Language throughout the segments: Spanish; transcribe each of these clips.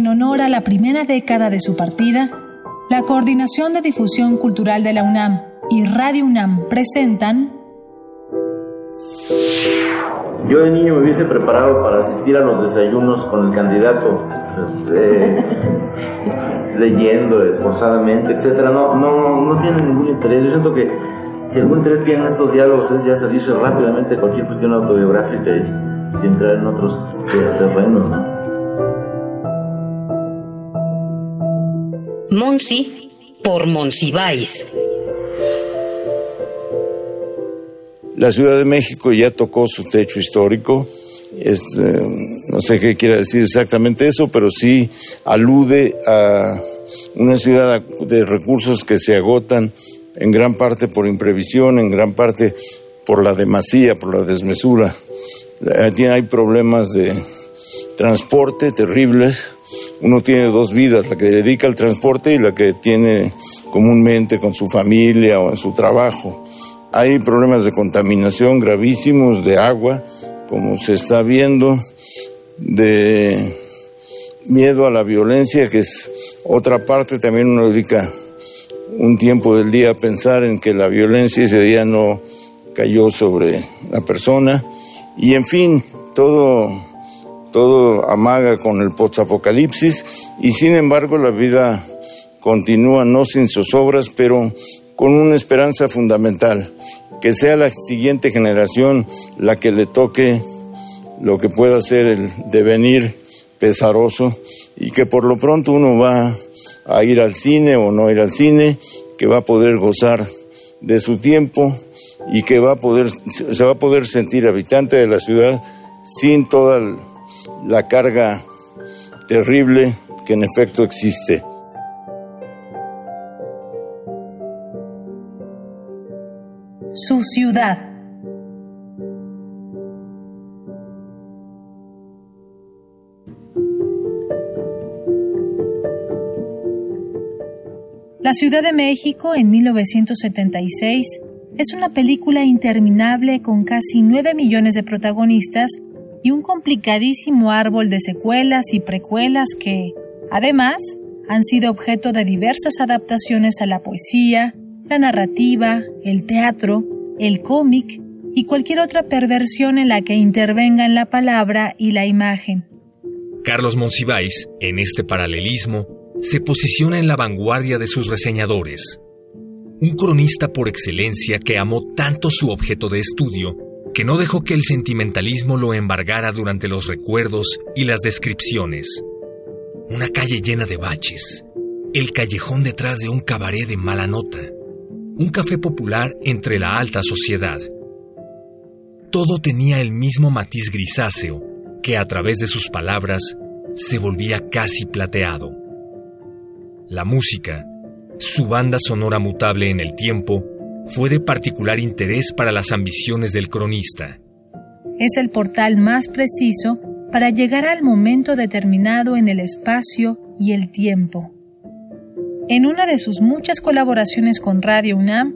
en honor a la primera década de su partida, la Coordinación de Difusión Cultural de la UNAM y Radio UNAM presentan yo de niño me hubiese preparado para asistir a los desayunos con el candidato, eh, leyendo esforzadamente, etcétera. No, no, no tiene ningún interés. Yo siento que si algún interés tienen estos diálogos es ya salirse rápidamente de cualquier cuestión autobiográfica y, entrar en otros terrenos, ¿no? Monsi por Monsiváis. La Ciudad de México ya tocó su techo histórico. Eh, no sé qué quiere decir exactamente eso, pero sí alude a una ciudad de recursos que se agotan en gran parte por imprevisión, en gran parte por la demasía, por la desmesura. Hay problemas de transporte terribles. Uno tiene dos vidas, la que dedica al transporte y la que tiene comúnmente con su familia o en su trabajo. Hay problemas de contaminación gravísimos de agua, como se está viendo, de miedo a la violencia, que es otra parte, también uno dedica un tiempo del día a pensar en que la violencia ese día no cayó sobre la persona. Y en fin, todo, todo amaga con el post-apocalipsis y sin embargo la vida continúa no sin zozobras, pero con una esperanza fundamental, que sea la siguiente generación la que le toque lo que pueda ser el devenir pesaroso y que por lo pronto uno va a ir al cine o no ir al cine, que va a poder gozar de su tiempo y que va a poder, se va a poder sentir habitante de la ciudad sin toda la carga terrible que en efecto existe. su ciudad. La Ciudad de México en 1976 es una película interminable con casi 9 millones de protagonistas y un complicadísimo árbol de secuelas y precuelas que, además, han sido objeto de diversas adaptaciones a la poesía, la narrativa, el teatro, el cómic y cualquier otra perversión en la que intervengan la palabra y la imagen. Carlos Monsiváis, en este paralelismo, se posiciona en la vanguardia de sus reseñadores. Un cronista por excelencia que amó tanto su objeto de estudio que no dejó que el sentimentalismo lo embargara durante los recuerdos y las descripciones. Una calle llena de baches, el callejón detrás de un cabaret de mala nota, un café popular entre la alta sociedad. Todo tenía el mismo matiz grisáceo que a través de sus palabras se volvía casi plateado. La música, su banda sonora mutable en el tiempo, fue de particular interés para las ambiciones del cronista. Es el portal más preciso para llegar al momento determinado en el espacio y el tiempo. En una de sus muchas colaboraciones con Radio UNAM,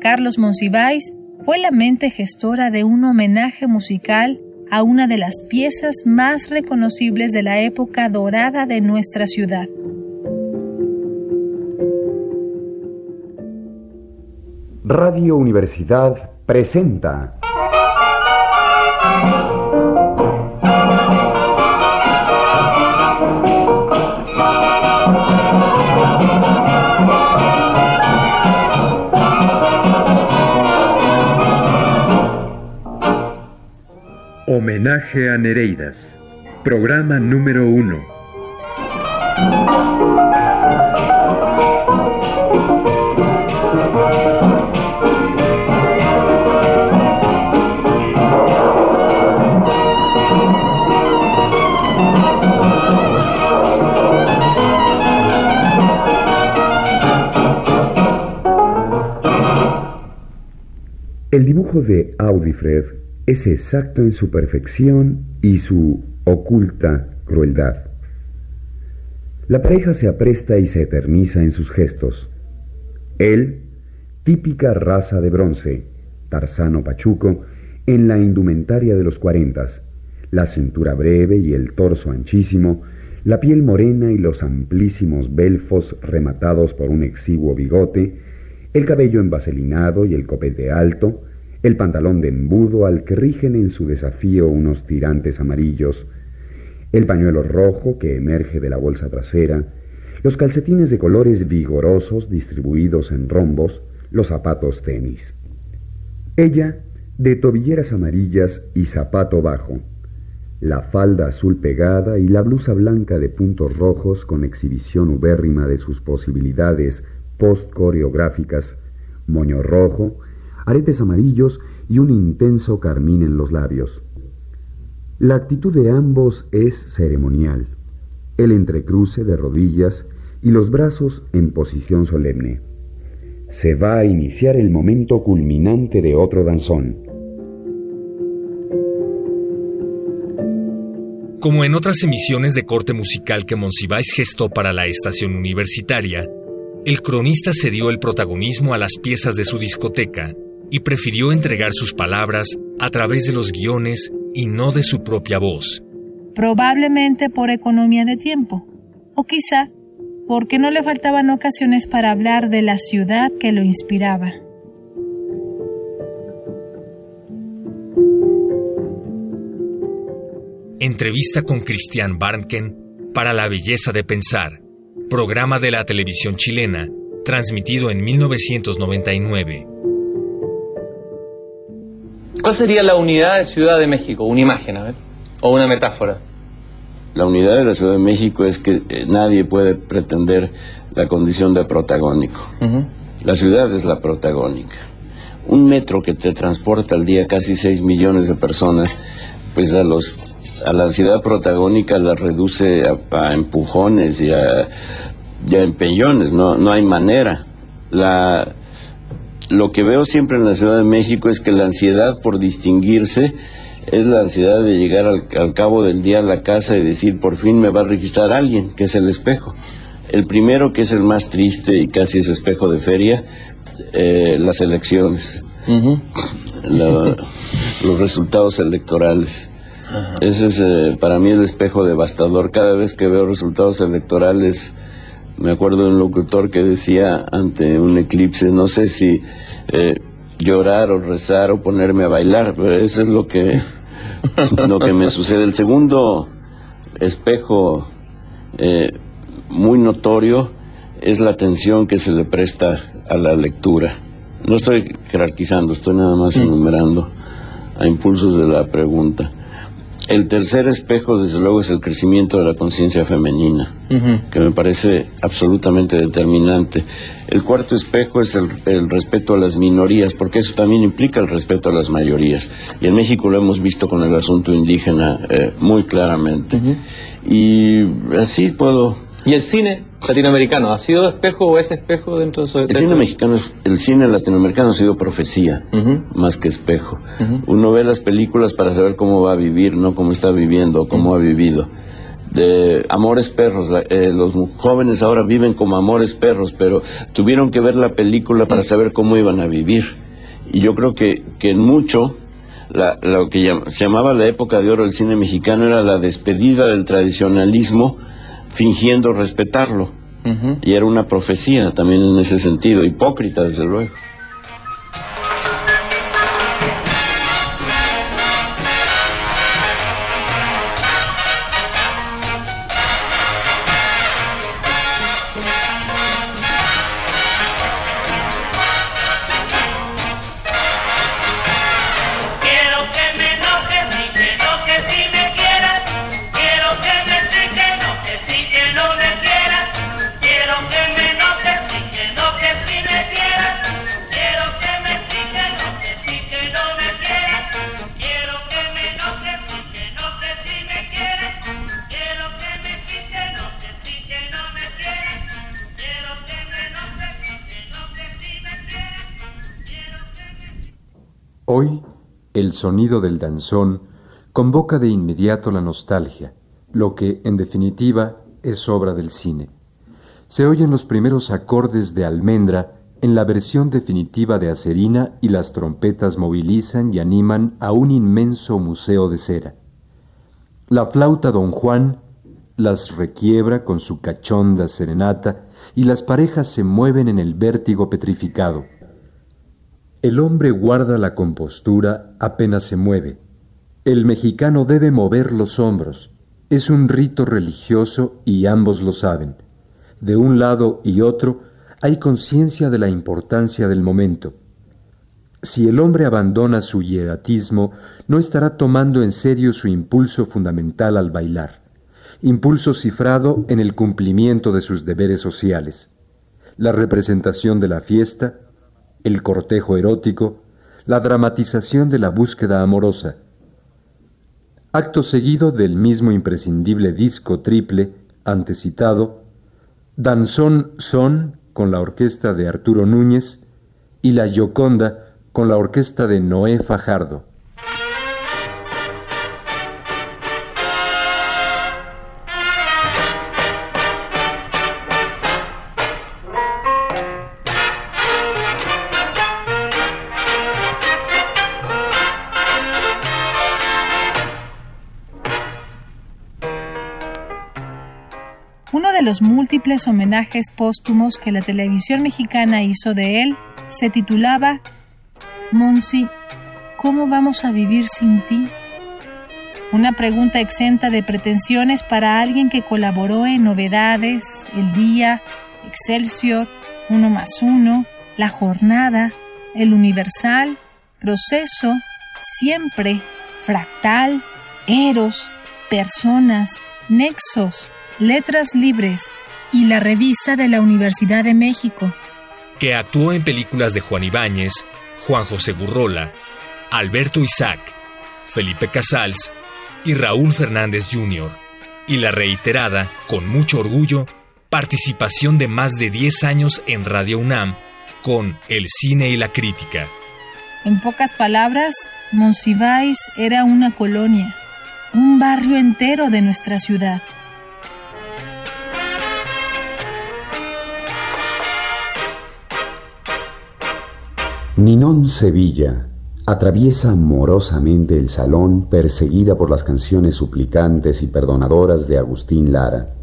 Carlos Monsiváis fue la mente gestora de un homenaje musical a una de las piezas más reconocibles de la época dorada de nuestra ciudad. Radio Universidad presenta Homenaje a Nereidas, programa número uno. El dibujo de Audifred es exacto en su perfección y su oculta crueldad. La pareja se apresta y se eterniza en sus gestos. Él, típica raza de bronce, Tarzano Pachuco, en la indumentaria de los cuarentas, la cintura breve y el torso anchísimo, la piel morena y los amplísimos belfos rematados por un exiguo bigote, el cabello envaselinado y el copete alto, el pantalón de embudo al que rigen en su desafío unos tirantes amarillos, el pañuelo rojo que emerge de la bolsa trasera, los calcetines de colores vigorosos distribuidos en rombos, los zapatos tenis. Ella, de tobilleras amarillas y zapato bajo, la falda azul pegada y la blusa blanca de puntos rojos con exhibición ubérrima de sus posibilidades post-coreográficas, moño rojo, aretes amarillos y un intenso carmín en los labios. La actitud de ambos es ceremonial, el entrecruce de rodillas y los brazos en posición solemne. Se va a iniciar el momento culminante de otro danzón. Como en otras emisiones de corte musical que Monsiváis gestó para la estación universitaria, el cronista cedió el protagonismo a las piezas de su discoteca y prefirió entregar sus palabras a través de los guiones y no de su propia voz. Probablemente por economía de tiempo, o quizá porque no le faltaban ocasiones para hablar de la ciudad que lo inspiraba. Entrevista con Cristian Barnken para La Belleza de Pensar, programa de la televisión chilena, transmitido en 1999. ¿Cuál sería la unidad de Ciudad de México? Una imagen, a ver, o una metáfora. La unidad de la Ciudad de México es que eh, nadie puede pretender la condición de protagónico. La ciudad es la protagónica. Un metro que te transporta al día casi 6 millones de personas, pues a los a la ciudad protagónica la reduce a, empujones y a, empellones, no, no hay manera. La, lo que veo siempre en la Ciudad de México es que la ansiedad por distinguirse es la ansiedad de llegar al, cabo del día a la casa y decir, por fin me va a registrar alguien, que es el espejo. El primero, que es el más triste y casi es espejo de feria, eh, las elecciones, los resultados electorales. Ese es eh, para mí el espejo devastador. Cada vez que veo resultados electorales, me acuerdo de un locutor que decía ante un eclipse, no sé si eh, llorar o rezar o ponerme a bailar, pero eso es lo que, lo que me sucede. El segundo espejo eh, muy notorio es la atención que se le presta a la lectura. No estoy jerarquizando, estoy nada más mm. enumerando a impulsos de la pregunta. El tercer espejo, desde luego, es el crecimiento de la conciencia femenina, que me parece absolutamente determinante. El cuarto espejo es el, respeto a las minorías, porque eso también implica el respeto a las mayorías. Y en México lo hemos visto con el asunto indígena eh, muy claramente. Y así puedo ¿Y el cine latinoamericano ha sido espejo o es espejo dentro de su... El cine mexicano, el cine latinoamericano ha sido profecía, más que espejo. Uno ve las películas para saber cómo va a vivir, no cómo está viviendo, cómo ha vivido. De Amores Perros, eh, los jóvenes ahora viven como Amores Perros, pero tuvieron que ver la película para saber cómo iban a vivir. Y yo creo que, que en mucho lo que se llamaba la época de oro del cine mexicano era la despedida del tradicionalismo fingiendo respetarlo. Y era una profecía también en ese sentido, hipócrita desde luego. Sonido del danzón convoca de inmediato la nostalgia, lo que, en definitiva, es obra del cine. Se oyen los primeros acordes de almendra en la versión definitiva de Acerina y las trompetas movilizan y animan a un inmenso museo de cera. La flauta Don Juan las requiebra con su cachonda serenata y las parejas se mueven en el vértigo petrificado. El hombre guarda la compostura apenas se mueve. El mexicano debe mover los hombros. Es un rito religioso y ambos lo saben. De un lado y otro hay conciencia de la importancia del momento. Si el hombre abandona su hieratismo, no estará tomando en serio su impulso fundamental al bailar, impulso cifrado en el cumplimiento de sus deberes sociales, la representación de la fiesta, el cortejo erótico, la dramatización de la búsqueda amorosa. Acto seguido del mismo imprescindible disco triple antecitado, Danzón Son con la orquesta de Arturo Núñez y La Gioconda con la orquesta de Noé Fajardo. Los múltiples homenajes póstumos que la televisión mexicana hizo de él se titulaba Monsi, ¿cómo vamos a vivir sin ti? Una pregunta exenta de pretensiones para alguien que colaboró en Novedades, El Día, Excelsior, Uno más Uno, La Jornada, El Universal, Proceso, Siempre, Fractal, Eros, Personas, Nexos, Letras Libres y la revista de la Universidad de México. Que actuó en películas de Juan Ibáñez, Juan José Gurrola, Alberto Isaac, Felipe Casals y Raúl Fernández Jr. Y la reiterada, con mucho orgullo, participación de más de 10 años en Radio UNAM con El cine y la crítica. En pocas palabras, Monsiváis era una colonia, un barrio entero de nuestra ciudad. Ninón Sevilla atraviesa amorosamente el salón perseguida por las canciones suplicantes y perdonadoras de Agustín Lara.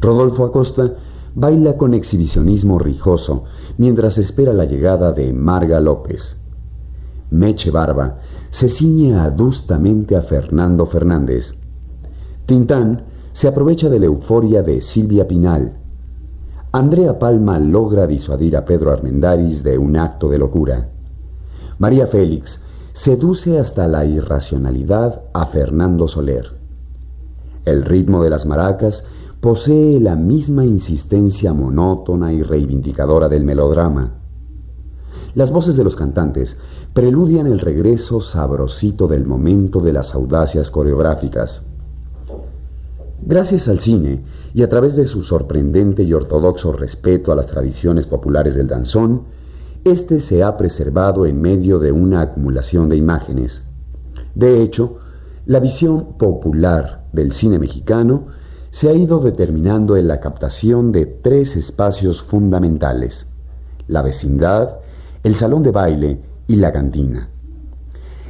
Rodolfo Acosta baila con exhibicionismo rijoso mientras espera la llegada de Marga López. Meche Barba se ciñe adustamente a Fernando Fernández. Tintán se aprovecha de la euforia de Silvia Pinal Andrea Palma logra disuadir a Pedro Armendáriz de un acto de locura. María Félix seduce hasta la irracionalidad a Fernando Soler. El ritmo de las maracas posee la misma insistencia monótona y reivindicadora del melodrama. Las voces de los cantantes preludian el regreso sabrosito del momento de las audacias coreográficas. Gracias al cine y a través de su sorprendente y ortodoxo respeto a las tradiciones populares del danzón, este se ha preservado en medio de una acumulación de imágenes. De hecho, la visión popular del cine mexicano se ha ido determinando en la captación de tres espacios fundamentales, la vecindad, el salón de baile y la cantina.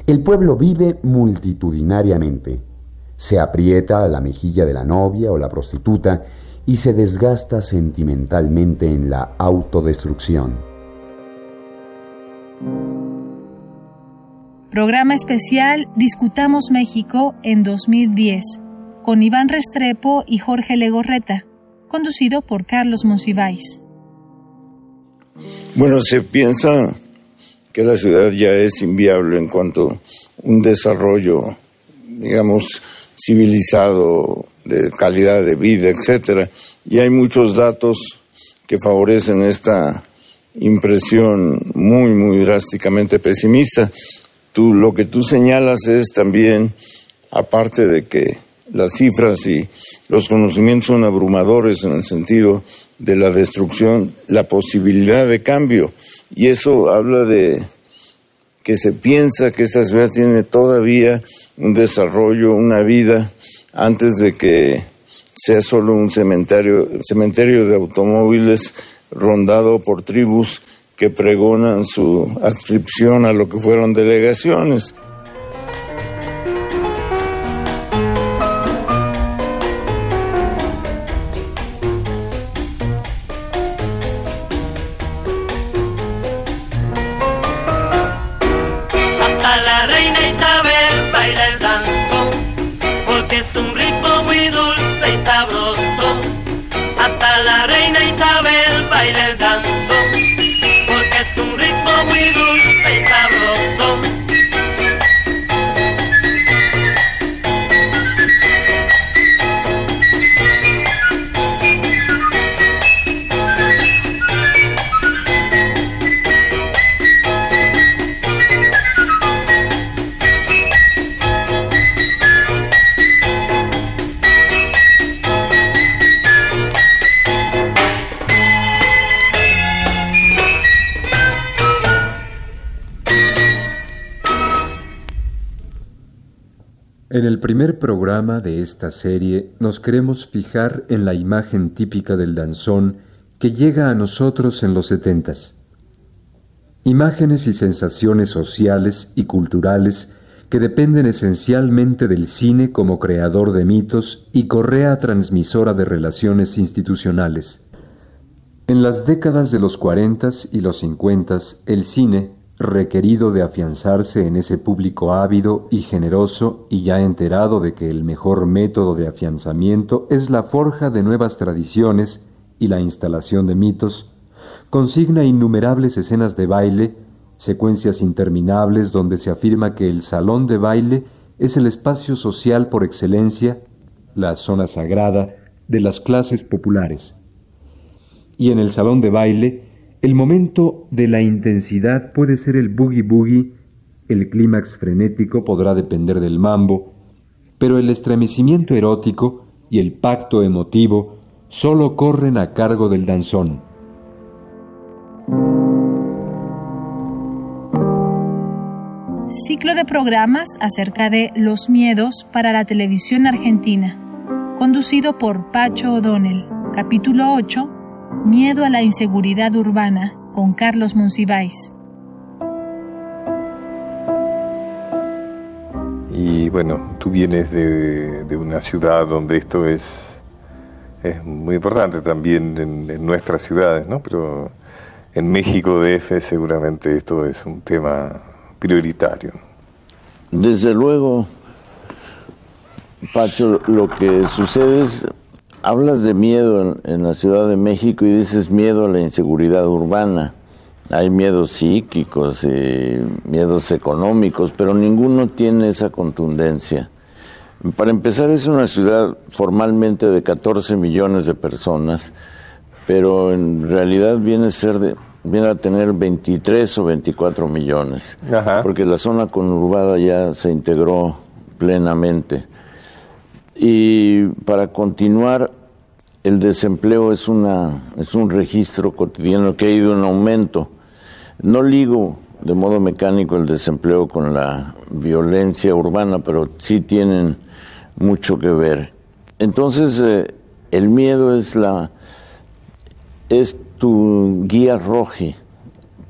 El pueblo vive multitudinariamente, se aprieta a la mejilla de la novia o la prostituta y se desgasta sentimentalmente en la autodestrucción. Programa especial Discutamos México en 2010 con Iván Restrepo y Jorge Legorreta, conducido por Carlos Monsiváis. Bueno, se piensa que la ciudad ya es inviable en cuanto a un desarrollo, digamos, civilizado, de calidad de vida, etcétera. Y hay muchos datos que favorecen esta impresión muy, muy drásticamente pesimista. Tú, lo que tú señalas es también, aparte de que las cifras y los conocimientos son abrumadores en el sentido de la destrucción, la posibilidad de cambio. Y eso habla de que se piensa que esta ciudad tiene todavía un desarrollo, una vida, antes de que sea solo un cementerio, cementerio de automóviles rondado por tribus que pregonan su adscripción a lo que fueron delegaciones. En el primer programa de esta serie nos queremos fijar en la imagen típica del danzón que llega a nosotros en los setentas. Imágenes y sensaciones sociales y culturales que dependen esencialmente del cine como creador de mitos y correa transmisora de relaciones institucionales. En las décadas de los cuarentas y los cincuentas, el cine, requerido de afianzarse en ese público ávido y generoso y ya enterado de que el mejor método de afianzamiento es la forja de nuevas tradiciones y la instalación de mitos, consigna innumerables escenas de baile, secuencias interminables donde se afirma que el salón de baile es el espacio social por excelencia, la zona sagrada de las clases populares. Y en el salón de baile, el momento de la intensidad puede ser el boogie boogie, el clímax frenético podrá depender del mambo, pero el estremecimiento erótico y el pacto emotivo solo corren a cargo del danzón. Ciclo de programas acerca de los miedos para la televisión argentina, conducido por Pacho O'Donnell, capítulo 8, Miedo a la inseguridad urbana con Carlos Monsiváis. Y bueno, tú vienes de, una ciudad donde esto es, es muy importante también en, nuestras ciudades, ¿no? Pero en México DF seguramente esto es un tema prioritario. Desde luego, Pacho, lo que sucede es Hablas de miedo en, la Ciudad de México y dices miedo a la inseguridad urbana. Hay miedos psíquicos y miedos económicos, pero ninguno tiene esa contundencia. Para empezar, es una ciudad formalmente de 14 millones de personas, pero en realidad viene a, ser de, viene a tener 23 o 24 millones, porque la zona conurbada ya se integró plenamente. Y para continuar, el desempleo es, una, es un registro cotidiano que ha ido en aumento. No ligo de modo mecánico el desempleo con la violencia urbana, pero sí tienen mucho que ver. Entonces, eh, el miedo es la es tu guía roji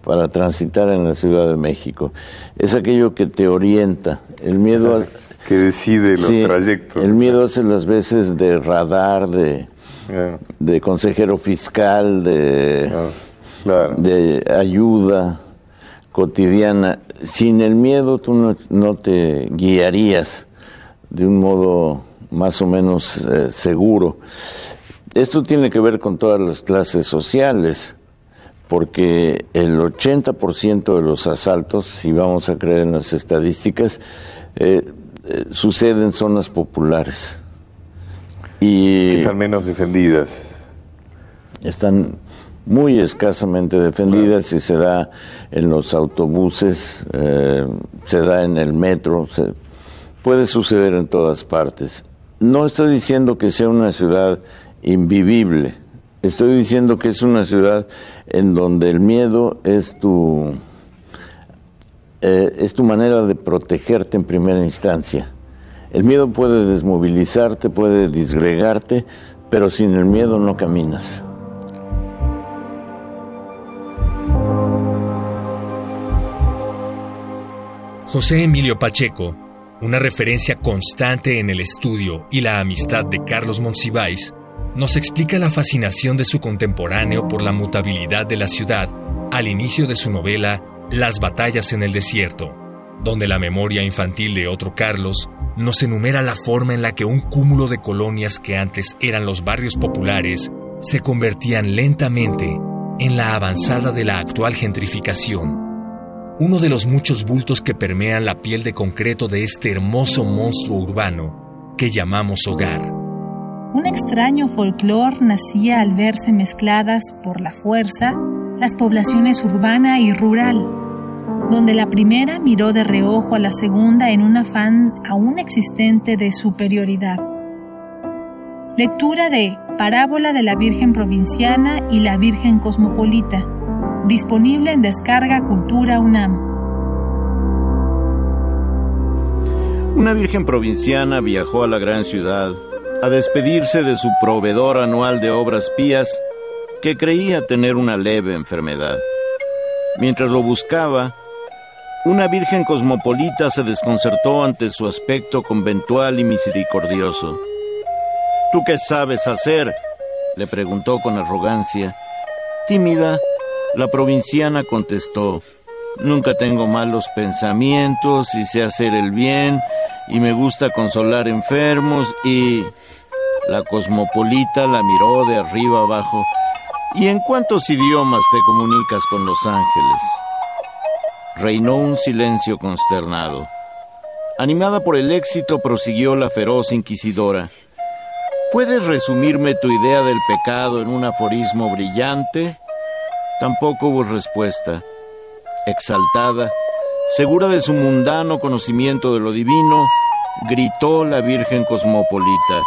para transitar en la Ciudad de México. Es aquello que te orienta. El miedo que decide los trayectos. El miedo hace las veces de radar, de, de consejero fiscal, de, de ayuda cotidiana. Sin el miedo tú no, te guiarías de un modo más o menos eh, seguro. Esto tiene que ver con todas las clases sociales, porque el 80% de los asaltos, si vamos a creer en las estadísticas, eh, eh, sucede en zonas populares. Y están menos defendidas. Están muy escasamente defendidas y se da en los autobuses, eh, se da en el metro, puede suceder en todas partes. No estoy diciendo que sea una ciudad invivible, estoy diciendo que es una ciudad en donde el miedo es tu eh, es tu manera de protegerte en primera instancia. El miedo puede desmovilizarte, puede disgregarte, pero sin el miedo no caminas. José Emilio Pacheco, una referencia constante en el estudio y la amistad de Carlos Monsiváis, nos explica la fascinación de su contemporáneo por la mutabilidad de la ciudad al inicio de su novela las batallas en el desierto, donde la memoria infantil de otro Carlos nos enumera la forma en la que un cúmulo de colonias que antes eran los barrios populares se convertían lentamente en la avanzada de la actual gentrificación, uno de los muchos bultos que permean la piel de concreto de este hermoso monstruo urbano que llamamos hogar. Un extraño folclore nacía al verse mezcladas por la fuerza las poblaciones urbana y rural, donde la primera miró de reojo a la segunda en un afán aún existente de superioridad. Lectura de Parábola de la Virgen Provinciana y la Virgen Cosmopolita, disponible en descarga Cultura UNAM. Una Virgen Provinciana viajó a la gran ciudad a despedirse de su proveedor anual de obras pías que creía tener una leve enfermedad. Mientras lo buscaba, una virgen cosmopolita se desconcertó ante su aspecto conventual y misericordioso. ¿Tú qué sabes hacer? le preguntó con arrogancia. Tímida, la provinciana contestó, Nunca tengo malos pensamientos y sé hacer el bien y me gusta consolar enfermos y... La cosmopolita la miró de arriba abajo. ¿Y en cuántos idiomas te comunicas con los ángeles? Reinó un silencio consternado. Animada por el éxito, prosiguió la feroz inquisidora. ¿Puedes resumirme tu idea del pecado en un aforismo brillante? Tampoco hubo respuesta. Exaltada, segura de su mundano conocimiento de lo divino, gritó la Virgen Cosmopolita.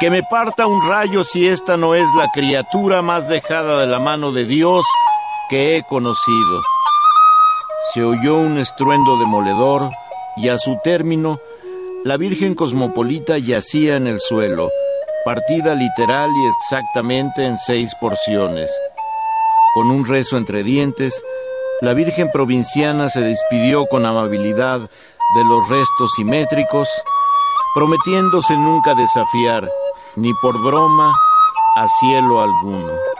Que me parta un rayo si esta no es la criatura más dejada de la mano de Dios que he conocido. Se oyó un estruendo demoledor y a su término, la Virgen Cosmopolita yacía en el suelo partida literal y exactamente en seis porciones. Con un rezo entre dientes, la Virgen Provinciana se despidió con amabilidad de los restos simétricos, prometiéndose nunca desafiar, ni por broma, a cielo alguno.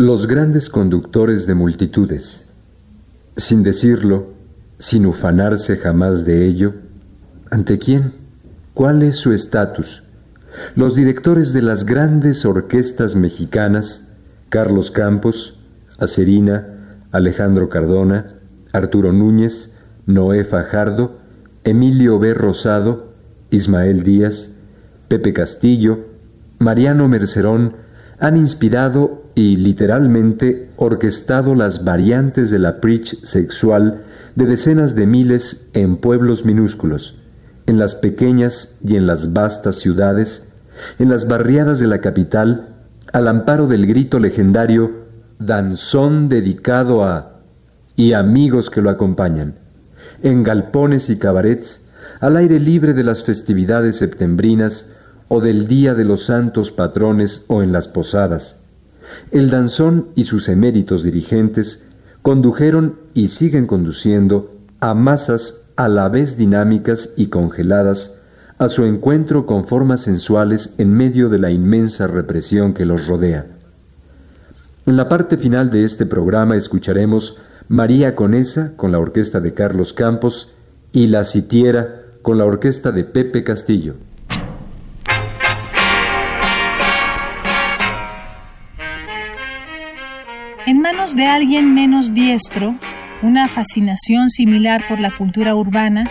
Los grandes conductores de multitudes, sin decirlo, sin ufanarse jamás de ello, ¿ante quién? ¿Cuál es su estatus? Los directores de las grandes orquestas mexicanas, Carlos Campos, Acerina, Alejandro Cardona, Arturo Núñez, Noé Fajardo, Emilio B. Rosado, Ismael Díaz, Pepe Castillo, Mariano Mercerón, han inspirado y literalmente orquestado las variantes de la preach sexual de decenas de miles en pueblos minúsculos, en las pequeñas y en las vastas ciudades, en las barriadas de la capital, al amparo del grito legendario Danzón dedicado a y amigos que lo acompañan, en galpones y cabarets, al aire libre de las festividades septembrinas o del Día de los Santos Patrones o en las posadas, el danzón y sus eméritos dirigentes condujeron y siguen conduciendo a masas a la vez dinámicas y congeladas a su encuentro con formas sensuales en medio de la inmensa represión que los rodea. En la parte final de este programa escucharemos María Conesa con la orquesta de Carlos Campos y La Sitiera con la orquesta de Pepe Castillo. En manos de alguien menos diestro, una fascinación similar por la cultura urbana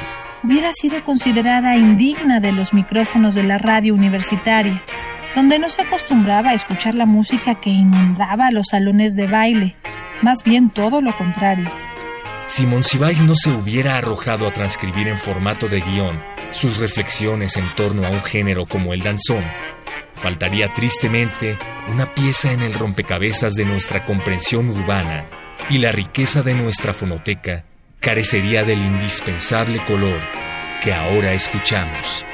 hubiera sido considerada indigna de los micrófonos de la radio universitaria, donde no se acostumbraba a escuchar la música que inundaba los salones de baile, más bien todo lo contrario. Si Monsiváis no se hubiera arrojado a transcribir en formato de guion sus reflexiones en torno a un género como el danzón, faltaría tristemente una pieza en el rompecabezas de nuestra comprensión urbana y la riqueza de nuestra fonoteca carecería del indispensable color que ahora escuchamos.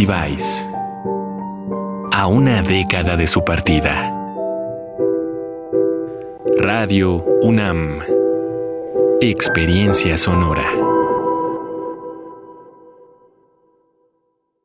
Monsiváis. A una década de su partida. Radio UNAM. Experiencia sonora.